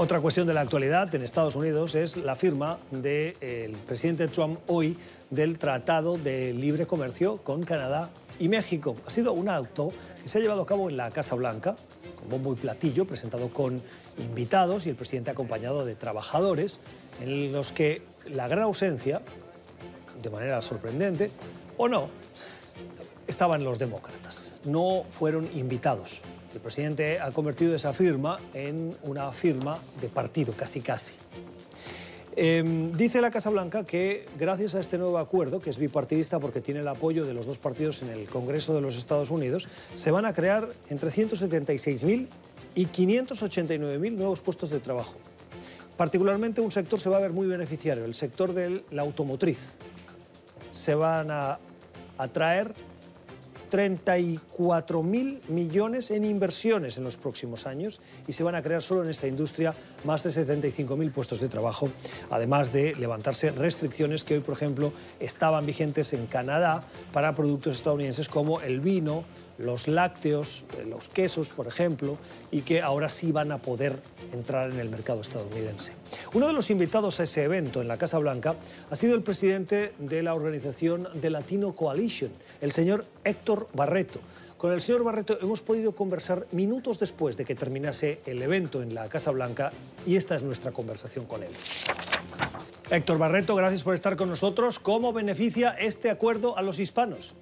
Otra cuestión de la actualidad en Estados Unidos es la firma del presidente Trump hoy del Tratado de Libre Comercio con Canadá y México. Ha sido un acto que se ha llevado a cabo en la Casa Blanca, con bombo y platillo, presentado con invitados y el presidente acompañado de trabajadores, en los que la gran ausencia, de manera sorprendente, o no, estaban los demócratas. No fueron invitados. El presidente ha convertido esa firma en una firma de partido, casi casi. Em, dice la Casa Blanca que gracias a este nuevo acuerdo, que es bipartidista porque tiene el apoyo de los dos partidos en el Congreso de los Estados Unidos, se van a crear entre 176.000 y 589.000 nuevos puestos de trabajo. Particularmente un sector se va a ver muy beneficiario, el sector de la automotriz. Se van a atraer 34 mil millones en inversiones en los próximos años y se van a crear solo en esta industria más de 75 mil puestos de trabajo, además de levantarse restricciones que hoy, por ejemplo, estaban vigentes en Canadá para productos estadounidenses como el vino, los lácteos, eh, los quesos, por ejemplo, y que ahora sí van a poder entrar en el mercado estadounidense. Uno de los invitados a ese evento en la Casa Blanca ha sido el presidente de la organización de Latino Coalition, el señor Héctor Barreto. Con el señor Barreto hemos podido conversar minutos después de que terminase el evento en la Casa Blanca y esta es nuestra conversación con él. Héctor Barreto, gracias por estar con nosotros. ¿Cómo beneficia este acuerdo a los hispanos?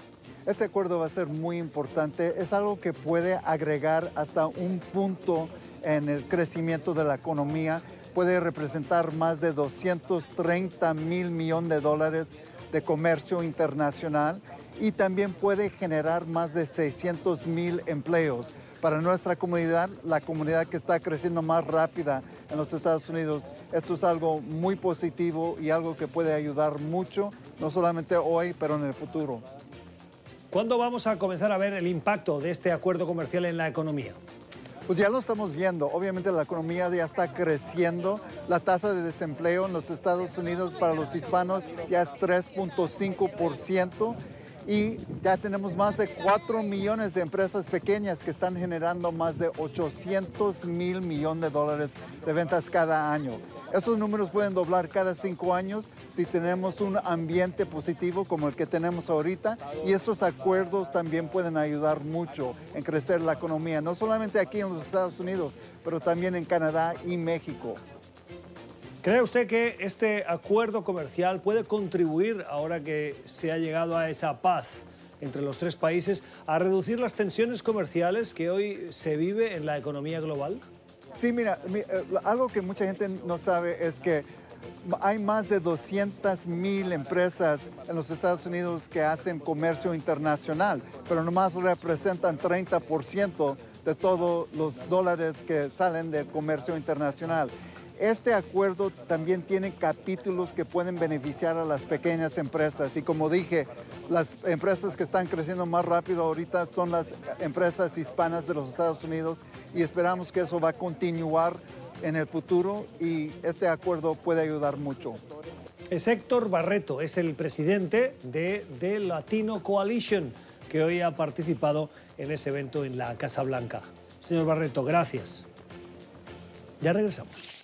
Este acuerdo va a ser muy importante. Es algo que puede agregar hasta un punto en el crecimiento de la economía. Puede representar más de 230 mil millones de dólares de comercio internacional y también puede generar más de 600 mil empleos. Para nuestra comunidad, la comunidad que está creciendo más rápida en los Estados Unidos, esto es algo muy positivo y algo que puede ayudar mucho, no solamente hoy, pero en el futuro. ¿Cuándo vamos a comenzar a ver el impacto de este acuerdo comercial en la economía? Pues ya lo estamos viendo. Obviamente la economía ya está creciendo. La tasa de desempleo en los Estados Unidos para los hispanos ya es 3.5% y ya tenemos más de 4 millones de empresas pequeñas que están generando más de 800 mil millones de dólares de ventas cada año. Esos números pueden doblar cada cinco años si tenemos un ambiente positivo como el que tenemos ahorita y estos acuerdos también pueden ayudar mucho en crecer la economía, no solamente aquí en los Estados Unidos, pero también en Canadá y México. ¿Cree usted que este acuerdo comercial puede contribuir, ahora que se ha llegado a esa paz entre los tres países, a reducir las tensiones comerciales que hoy se vive en la economía global? Sí, mira, eh, algo que mucha gente no sabe es que hay más de 200 mil empresas en los Estados Unidos que hacen comercio internacional, pero nomás representan 30% de todos los dólares que salen del comercio internacional. Este acuerdo también tiene capítulos que pueden beneficiar a las pequeñas empresas y como dije, las empresas que están creciendo más rápido ahorita son las empresas hispanas de los Estados Unidos y esperamos que eso va a continuar en el futuro y este acuerdo puede ayudar mucho. Es Héctor Barreto, es el presidente de, The Latino Coalition, que hoy ha participado en ese evento en la Casa Blanca. Señor Barreto, gracias. Ya regresamos.